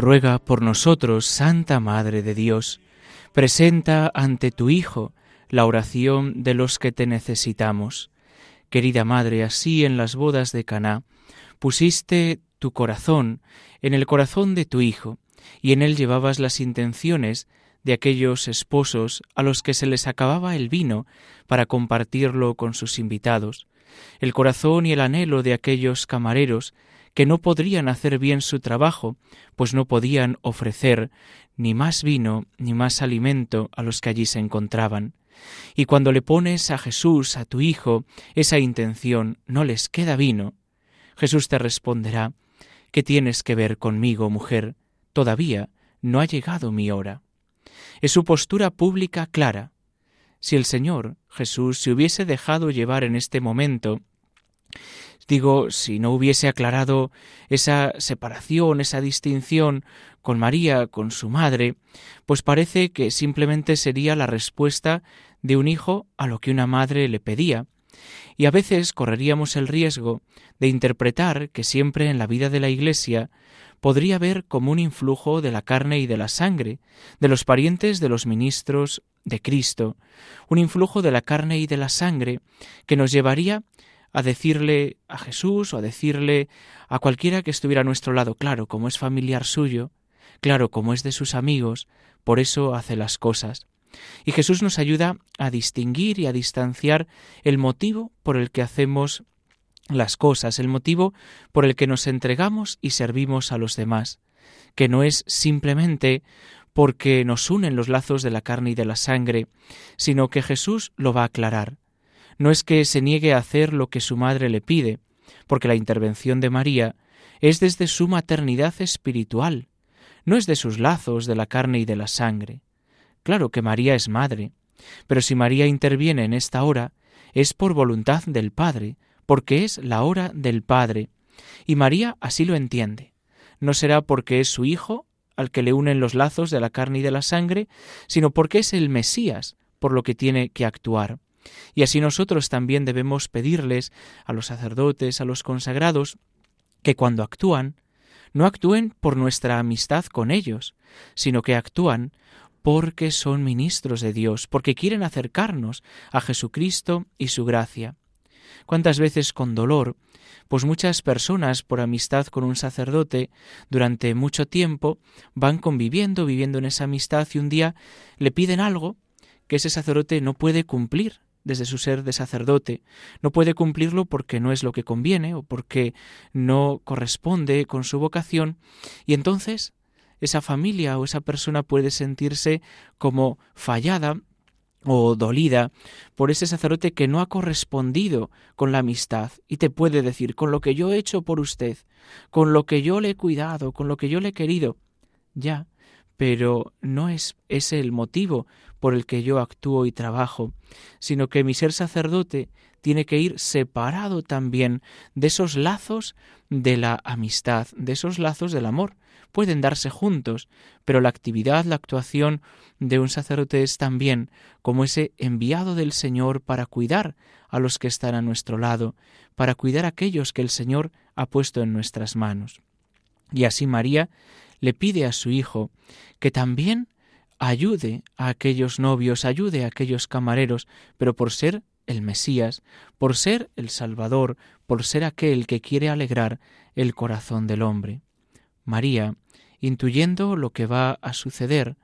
Ruega por nosotros, Santa Madre de Dios, presenta ante tu Hijo la oración de los que te necesitamos. Querida Madre, así en las bodas de Caná pusiste tu corazón en el corazón de tu Hijo, y en él llevabas las intenciones de aquellos esposos a los que se les acababa el vino para compartirlo con sus invitados, el corazón y el anhelo de aquellos camareros que no podrían hacer bien su trabajo, pues no podían ofrecer ni más vino ni más alimento a los que allí se encontraban. Y cuando le pones a Jesús, a tu Hijo, esa intención, no les queda vino, Jesús te responderá, ¿qué tienes que ver conmigo, mujer? Todavía no ha llegado mi hora. Es su postura pública clara. Si el Señor Jesús se hubiese dejado llevar en este momento Digo, si no hubiese aclarado esa separación, esa distinción con María, con su madre, pues parece que simplemente sería la respuesta de un hijo a lo que una madre le pedía. Y a veces correríamos el riesgo de interpretar que siempre en la vida de la Iglesia podría haber como un influjo de la carne y de la sangre, de los parientes de los ministros de Cristo, un influjo de la carne y de la sangre que nos llevaría a decirle a Jesús o a decirle a cualquiera que estuviera a nuestro lado, claro, como es familiar suyo, claro, como es de sus amigos, por eso hace las cosas. Y Jesús nos ayuda a distinguir y a distanciar el motivo por el que hacemos las cosas, el motivo por el que nos entregamos y servimos a los demás, que no es simplemente porque nos unen los lazos de la carne y de la sangre, sino que Jesús lo va a aclarar no es que se niegue a hacer lo que su madre le pide, porque la intervención de María es desde su maternidad espiritual, no es de sus lazos de la carne y de la sangre. Claro que María es madre, pero si María interviene en esta hora, es por voluntad del Padre, porque es la hora del Padre, y María así lo entiende. No será porque es su Hijo al que le unen los lazos de la carne y de la sangre, sino porque es el Mesías por lo que tiene que actuar. Y así nosotros también debemos pedirles a los sacerdotes, a los consagrados, que cuando actúan, no actúen por nuestra amistad con ellos, sino que actúan porque son ministros de Dios, porque quieren acercarnos a Jesucristo y su gracia. ¿Cuántas veces con dolor? Pues muchas personas, por amistad con un sacerdote, durante mucho tiempo van conviviendo, viviendo en esa amistad y un día le piden algo que ese sacerdote no puede cumplir, desde su ser de sacerdote. No puede cumplirlo porque no es lo que conviene o porque no corresponde con su vocación y entonces esa familia o esa persona puede sentirse como fallada o dolida por ese sacerdote que no ha correspondido con la amistad y te puede decir con lo que yo he hecho por usted, con lo que yo le he cuidado, con lo que yo le he querido, ya, pero no es ese el motivo por el que yo actúo y trabajo, sino que mi ser sacerdote tiene que ir separado también de esos lazos de la amistad, de esos lazos del amor. Pueden darse juntos, pero la actividad, la actuación de un sacerdote es también como ese enviado del Señor para cuidar a los que están a nuestro lado, para cuidar a aquellos que el Señor ha puesto en nuestras manos. Y así María le pide a su hijo que también ayude a aquellos novios, ayude a aquellos camareros, pero por ser el Mesías, por ser el Salvador, por ser aquel que quiere alegrar el corazón del hombre. María, intuyendo lo que va a suceder,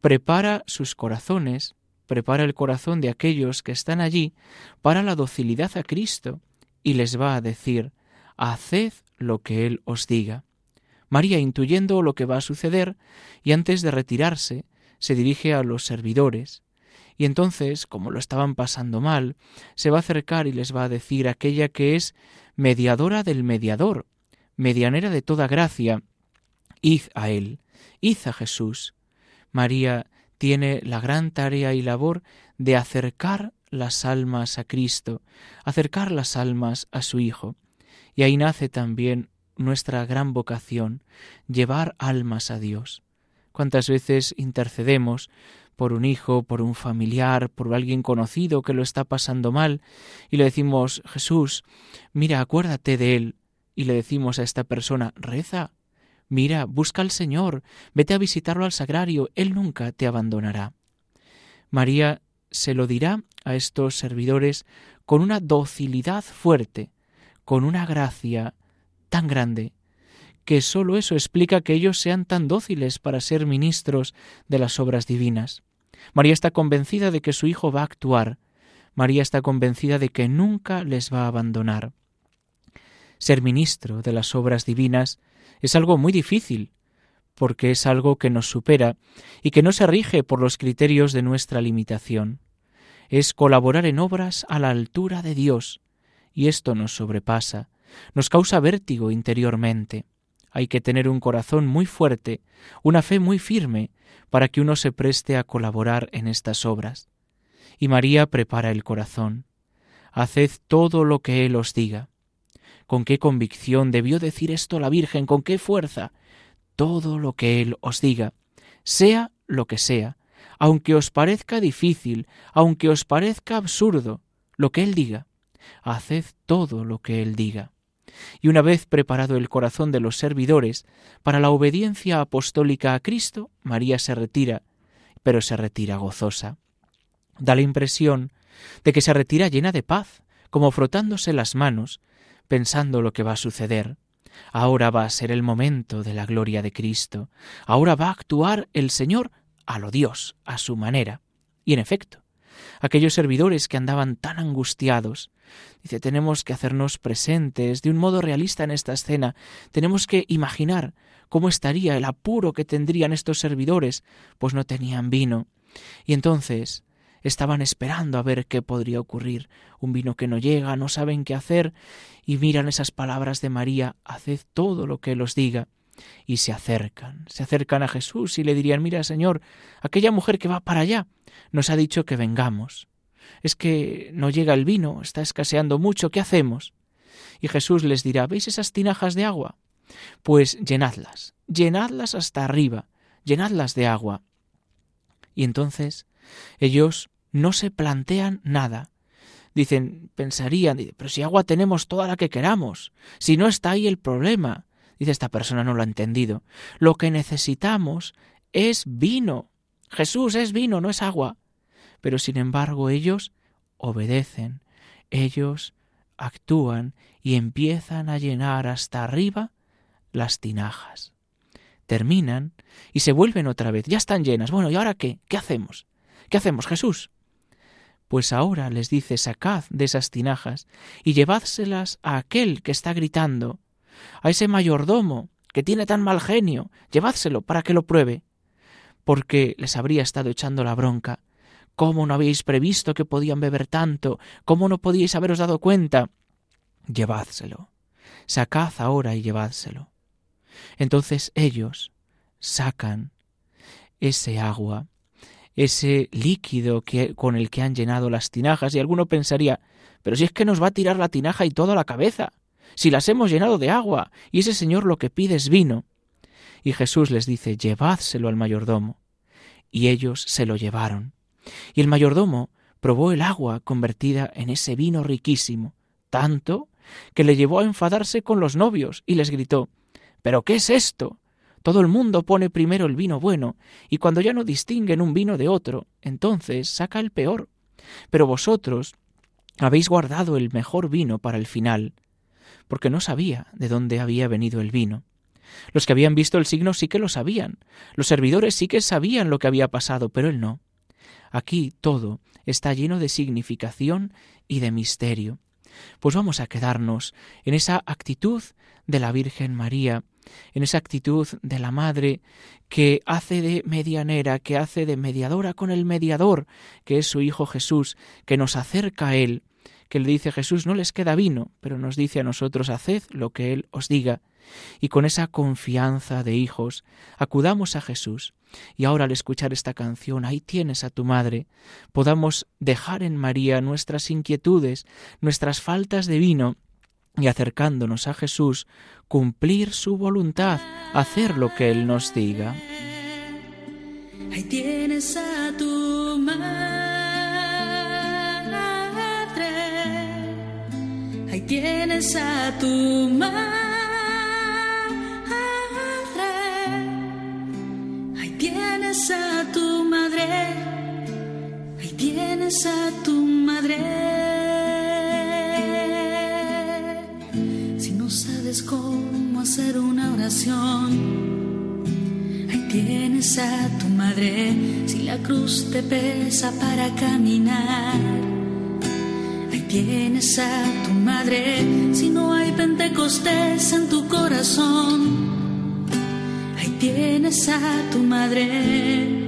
prepara sus corazones, prepara el corazón de aquellos que están allí para la docilidad a Cristo y les va a decir, haced lo que Él os diga. María, intuyendo lo que va a suceder, y antes de retirarse, se dirige a los servidores Y entonces, como lo estaban pasando mal, se va a acercar y les va a decir aquella que es mediadora del mediador, medianera de toda gracia, id a él, id a Jesús. María tiene la gran tarea y labor de acercar las almas a Cristo, acercar las almas a su Hijo. Y ahí nace también nuestra gran vocación, llevar almas a Dios. ¿Cuántas veces intercedemos por un hijo, por un familiar, por alguien conocido que lo está pasando mal, y le decimos, Jesús, mira, acuérdate de él, y le decimos a esta persona, reza, mira, busca al Señor, vete a visitarlo al sagrario, él nunca te abandonará. María se lo dirá a estos servidores con una docilidad fuerte, con una gracia tan grande, que sólo eso explica que ellos sean tan dóciles para ser ministros de las obras divinas. María está convencida de que su Hijo va a actuar. María está convencida de que nunca les va a abandonar. Ser ministro de las obras divinas es algo muy difícil, porque es algo que nos supera y que no se rige por los criterios de nuestra limitación. Es colaborar en obras a la altura de Dios, y esto nos sobrepasa, nos causa vértigo interiormente. Hay que tener un corazón muy fuerte, una fe muy firme, para que uno se preste a colaborar en estas obras. Y María prepara el corazón. Haced todo lo que Él os diga. Con qué convicción debió decir esto la Virgen, con qué fuerza. Todo lo que Él os diga, sea lo que sea, aunque os parezca difícil, aunque os parezca absurdo, lo que Él diga, haced todo lo que Él diga y una vez preparado el corazón de los servidores para la obediencia apostólica a Cristo, María se retira, pero se retira gozosa. Da la impresión de que se retira llena de paz, como frotándose las manos, pensando lo que va a suceder. Ahora va a ser el momento de la gloria de Cristo. Ahora va a actuar el Señor a lo Dios, a su manera. Y en efecto, aquellos servidores que andaban tan angustiados, Tenemos que hacernos presentes de un modo realista en esta escena. Tenemos que imaginar cómo estaría el apuro que tendrían estos servidores, pues no tenían vino. Y entonces estaban esperando a ver qué podría ocurrir. Un vino que no llega, no saben qué hacer, y miran esas palabras de María, haced todo lo que Él os diga. Y se acercan, se acercan a Jesús y le dirían, mira, Señor, aquella mujer que va para allá nos ha dicho que vengamos es que no llega el vino, está escaseando mucho, ¿qué hacemos? Y Jesús les dirá, ¿veis esas tinajas de agua? Pues llenadlas, llenadlas hasta arriba, llenadlas de agua. Y entonces ellos no se plantean nada. Dicen, pensarían, pero si agua tenemos toda la que queramos, si no está ahí el problema. Dice, esta persona no lo ha entendido. Lo que necesitamos es vino. Jesús es vino, no es agua pero sin embargo ellos obedecen, ellos actúan y empiezan a llenar hasta arriba las tinajas. Terminan y se vuelven otra vez, ya están llenas. Bueno, ¿y ahora qué? ¿Qué hacemos? ¿Qué hacemos, Jesús? Pues ahora les dice, sacad de esas tinajas y llevádselas a aquel que está gritando, a ese mayordomo que tiene tan mal genio, llevádselo para que lo pruebe, porque les habría estado echando la bronca ¿Cómo no habéis previsto que podían beber tanto? ¿Cómo no podíais haberos dado cuenta? Llevádselo. Sacad ahora y llevádselo. Entonces ellos sacan ese agua, ese líquido que, con el que han llenado las tinajas, y alguno pensaría, pero si es que nos va a tirar la tinaja y toda la cabeza, si las hemos llenado de agua, y ese señor lo que pide es vino. Y Jesús les dice, llevádselo al mayordomo. Y ellos se lo llevaron. Y el mayordomo probó el agua convertida en ese vino riquísimo, tanto que le llevó a enfadarse con los novios y les gritó ¿Pero qué es esto? Todo el mundo pone primero el vino bueno, y cuando ya no distinguen un vino de otro, entonces saca el peor. Pero vosotros habéis guardado el mejor vino para el final, porque no sabía de dónde había venido el vino. Los que habían visto el signo sí que lo sabían, los servidores sí que sabían lo que había pasado, pero él no. Aquí todo está lleno de significación y de misterio. Pues vamos a quedarnos en esa actitud de la Virgen María, en esa actitud de la Madre que hace de medianera, que hace de mediadora con el mediador, que es su Hijo Jesús, que nos acerca a Él, que le dice Jesús, no les queda vino, pero nos dice a nosotros, haced lo que Él os diga. Y con esa confianza de hijos, acudamos a Jesús. Y ahora al escuchar esta canción, ahí tienes a tu madre, podamos dejar en María nuestras inquietudes, nuestras faltas de vino, y acercándonos a Jesús, cumplir su voluntad, hacer lo que Él nos diga. Ahí tienes a tu madre, ahí tienes a tu madre, a tu madre. cómo hacer una oración. Ahí tienes a tu madre si la cruz te pesa para caminar. Ahí tienes a tu madre si no hay pentecostés en tu corazón. Ahí tienes a tu madre.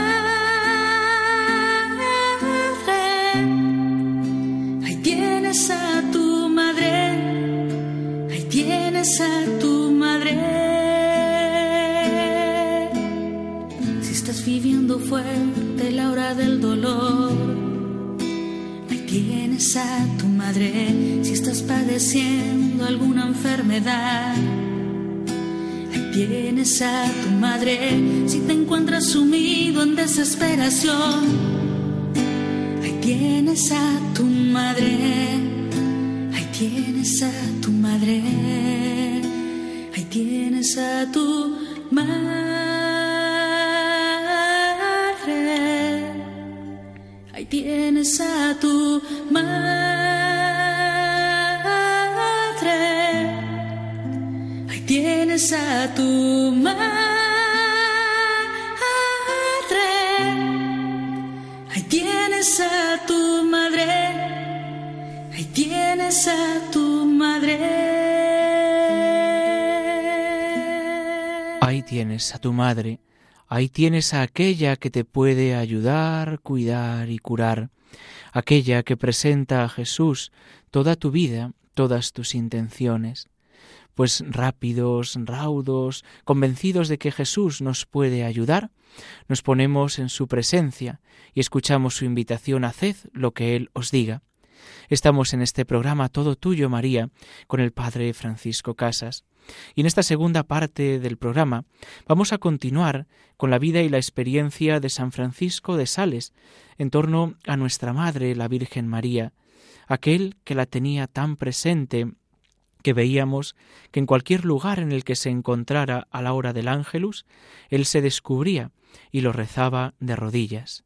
Si estás viviendo fuerte la hora del dolor, ahí tienes a tu si estás padeciendo alguna enfermedad. Ahí tienes a tu madre si te encuentras sumido en desesperación. Ahí tienes a tu madre. Ahí tienes a tu madre. Ahí tienes a tu madre. Tienes a tu madre. a tu madre. Ahí tienes a tu madre. Ahí tienes a tu madre. Ahí tienes a tu madre. Ahí tienes a aquella que te puede ayudar, cuidar y curar, aquella que presenta a Jesús toda tu vida, todas tus intenciones pues rápidos, raudos, convencidos de que Jesús nos puede ayudar, nos ponemos en su presencia y escuchamos su invitación, haced lo que Él os diga. Estamos en este programa Todo Tuyo, María, con el Padre Francisco Casas. Y en esta segunda parte del programa vamos a continuar con la vida y la experiencia de San Francisco de Sales en torno a nuestra Madre, la Virgen María, aquel que la tenía tan presente que veíamos que en cualquier lugar en el que se encontrara a la hora del ángelus, él se descubría y lo rezaba de rodillas.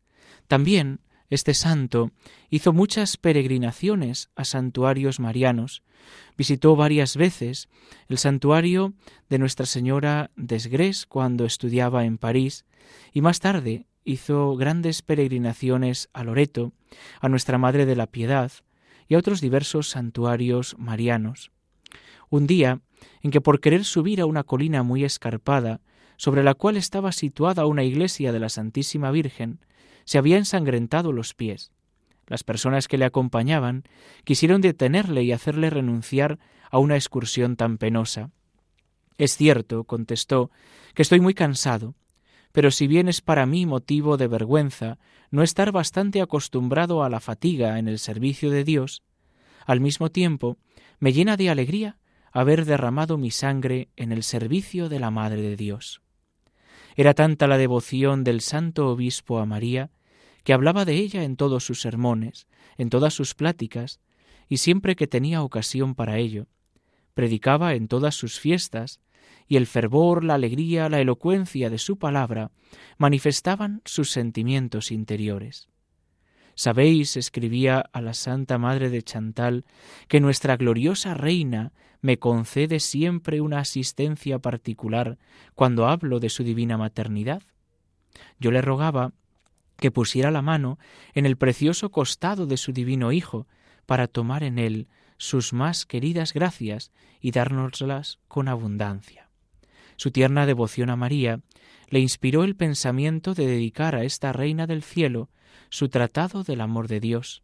También este santo hizo muchas peregrinaciones a santuarios marianos, visitó varias veces el santuario de Nuestra Señora Desgrés cuando estudiaba en París y más tarde hizo grandes peregrinaciones a Loreto, a Nuestra Madre de la Piedad y a otros diversos santuarios marianos. Un día en que por querer subir a una colina muy escarpada, sobre la cual estaba situada una iglesia de la Santísima Virgen, se había ensangrentado los pies. Las personas que le acompañaban quisieron detenerle y hacerle renunciar a una excursión tan penosa. Es cierto, contestó, que estoy muy cansado, pero si bien es para mí motivo de vergüenza no estar bastante acostumbrado a la fatiga en el servicio de Dios, al mismo tiempo me llena de alegría haber derramado mi sangre en el servicio de la Madre de Dios. Era tanta la devoción del santo obispo a María, que hablaba de ella en todos sus sermones, en todas sus pláticas, y siempre que tenía ocasión para ello. Predicaba en todas sus fiestas, y el fervor, la alegría, la elocuencia de su palabra manifestaban sus sentimientos interiores. Sabéis, escribía a la Santa Madre de Chantal, que nuestra gloriosa Reina me concede siempre una asistencia particular cuando hablo de su divina maternidad. Yo le rogaba que pusiera la mano en el precioso costado de su divino Hijo para tomar en él sus más queridas gracias y dárnoslas con abundancia. Su tierna devoción a María le inspiró el pensamiento de dedicar a esta Reina del Cielo su tratado del amor de Dios.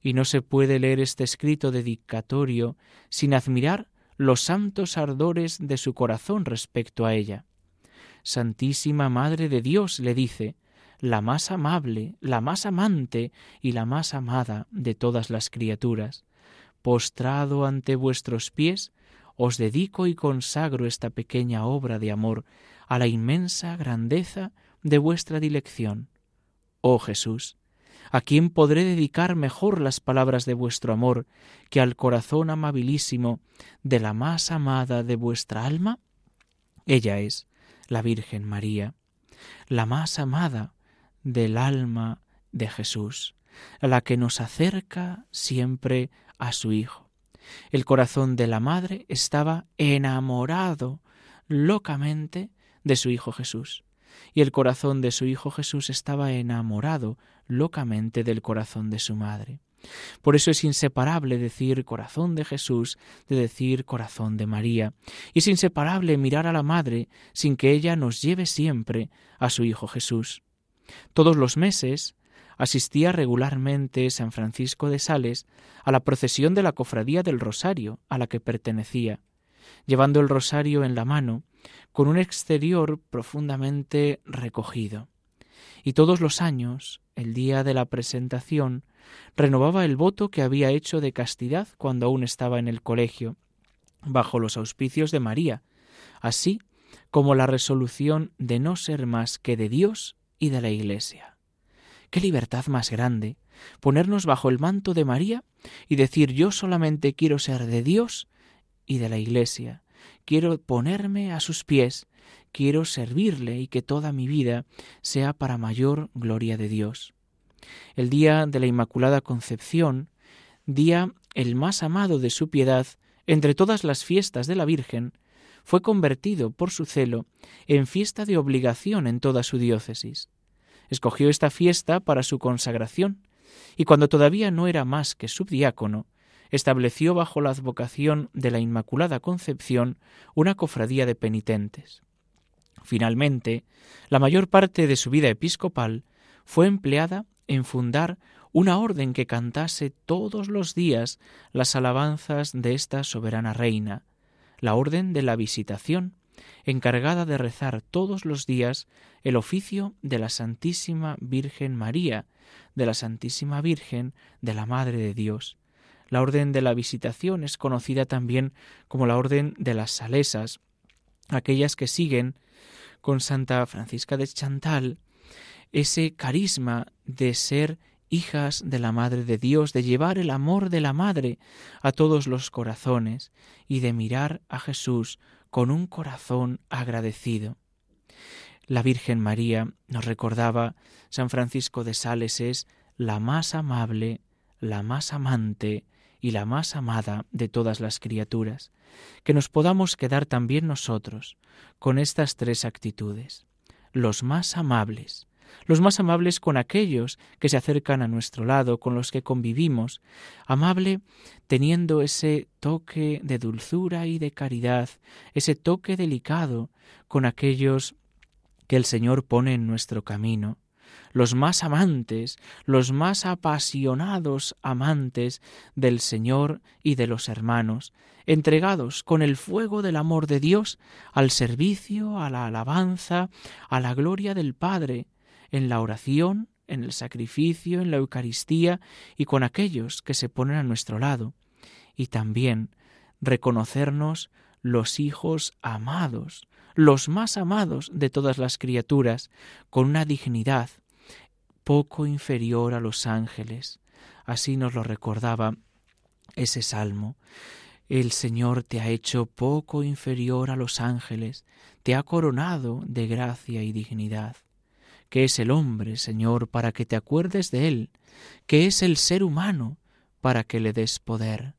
Y no se puede leer este escrito dedicatorio sin admirar los santos ardores de su corazón respecto a ella. Santísima Madre de Dios, le dice, la más amable, la más amante y la más amada de todas las criaturas. Postrado ante vuestros pies, os dedico y consagro esta pequeña obra de amor a la inmensa grandeza de vuestra dilección. Oh Jesús, ¿a quién podré dedicar mejor las palabras de vuestro amor que al corazón amabilísimo de la más amada de vuestra alma? Ella es la Virgen María, la más amada del alma de Jesús, la que nos acerca siempre a su Hijo. El corazón de la madre estaba enamorado locamente de su Hijo Jesús, y el corazón de su Hijo Jesús estaba enamorado locamente del corazón de su madre. Por eso es inseparable decir corazón de Jesús de decir corazón de María, y es inseparable mirar a la Madre sin que ella nos lleve siempre a su Hijo Jesús. Todos los meses asistía regularmente San Francisco de Sales a la procesión de la Cofradía del Rosario a la que pertenecía, llevando el rosario en la mano, con un exterior profundamente recogido. Y todos los años, el día de la presentación, renovaba el voto que había hecho de castidad cuando aún estaba en el colegio, bajo los auspicios de María, así como la resolución de no ser más que de Dios y de la Iglesia. Qué libertad más grande ponernos bajo el manto de María y decir yo solamente quiero ser de Dios y de la Iglesia, quiero ponerme a sus pies, quiero servirle y que toda mi vida sea para mayor gloria de Dios. El día de la Inmaculada Concepción, día el más amado de su piedad entre todas las fiestas de la Virgen, fue convertido por su celo en fiesta de obligación en toda su diócesis. Escogió esta fiesta para su consagración, y cuando todavía no era más que subdiácono, estableció bajo la advocación de la Inmaculada Concepción una cofradía de penitentes. Finalmente, la mayor parte de su vida episcopal fue empleada en fundar una orden que cantase todos los días las alabanzas de esta soberana reina, la Orden de la Visitación, encargada de rezar todos los días el oficio de la Santísima Virgen María, de la Santísima Virgen de la Madre de Dios. La Orden de la Visitación es conocida también como la Orden de las Salesas, aquellas que siguen con Santa Francisca de Chantal ese carisma de ser hijas de la Madre de Dios, de llevar el amor de la Madre a todos los corazones y de mirar a Jesús con un corazón agradecido. La Virgen María, nos recordaba San Francisco de Sales, es la más amable, la más amante y la más amada de todas las criaturas. Que nos podamos quedar también nosotros con estas tres actitudes. Los más amables, los más amables con aquellos que se acercan a nuestro lado, con los que convivimos, amable teniendo ese toque de dulzura y de caridad, ese toque delicado con aquellos que el Señor pone en nuestro camino, los más amantes, los más apasionados amantes del Señor y de los hermanos, entregados con el fuego del amor de Dios al servicio, a la alabanza, a la gloria del Padre, en la oración, en el sacrificio, en la Eucaristía y con aquellos que se ponen a nuestro lado. Y también reconocernos los hijos amados, los más amados de todas las criaturas, con una dignidad poco inferior a los ángeles. Así nos lo recordaba ese salmo. El Señor te ha hecho poco inferior a los ángeles, te ha coronado de gracia y dignidad. ¿Qué es el hombre, Señor, para que te acuerdes de él? ¿Qué es el ser humano para que le des poder?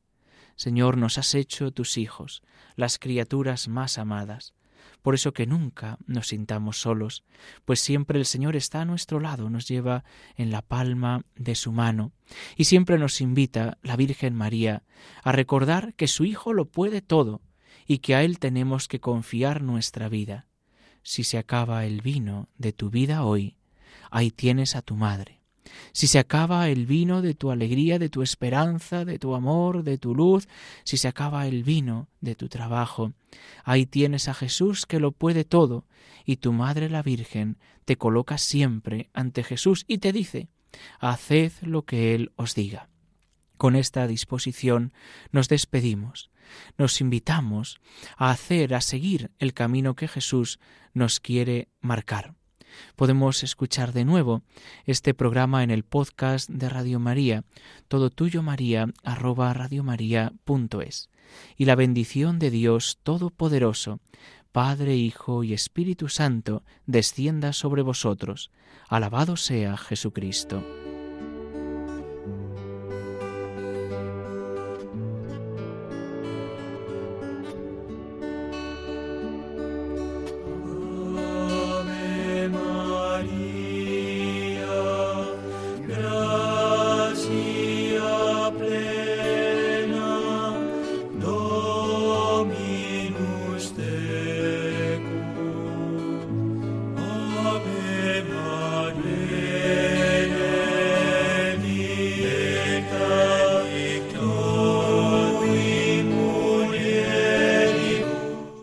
Señor, nos has hecho tus hijos, las criaturas más amadas. Por eso que nunca nos sintamos solos, pues siempre el Señor está a nuestro lado, nos lleva en la palma de su mano, y siempre nos invita la Virgen María a recordar que su Hijo lo puede todo, y que a Él tenemos que confiar nuestra vida. Si se acaba el vino de tu vida hoy, ahí tienes a tu madre. Si se acaba el vino de tu alegría, de tu esperanza, de tu amor, de tu luz, si se acaba el vino de tu trabajo, ahí tienes a Jesús que lo puede todo, y tu Madre la Virgen te coloca siempre ante Jesús y te dice, haced lo que Él os diga. Con esta disposición nos despedimos, nos invitamos a hacer, a seguir el camino que Jesús nos quiere marcar. Podemos escuchar de nuevo este programa en el podcast de Radio María, todo tuyo María, arroba radiomaria.es. Y la bendición de Dios Todopoderoso, Padre, Hijo y Espíritu Santo, descienda sobre vosotros. Alabado sea Jesucristo.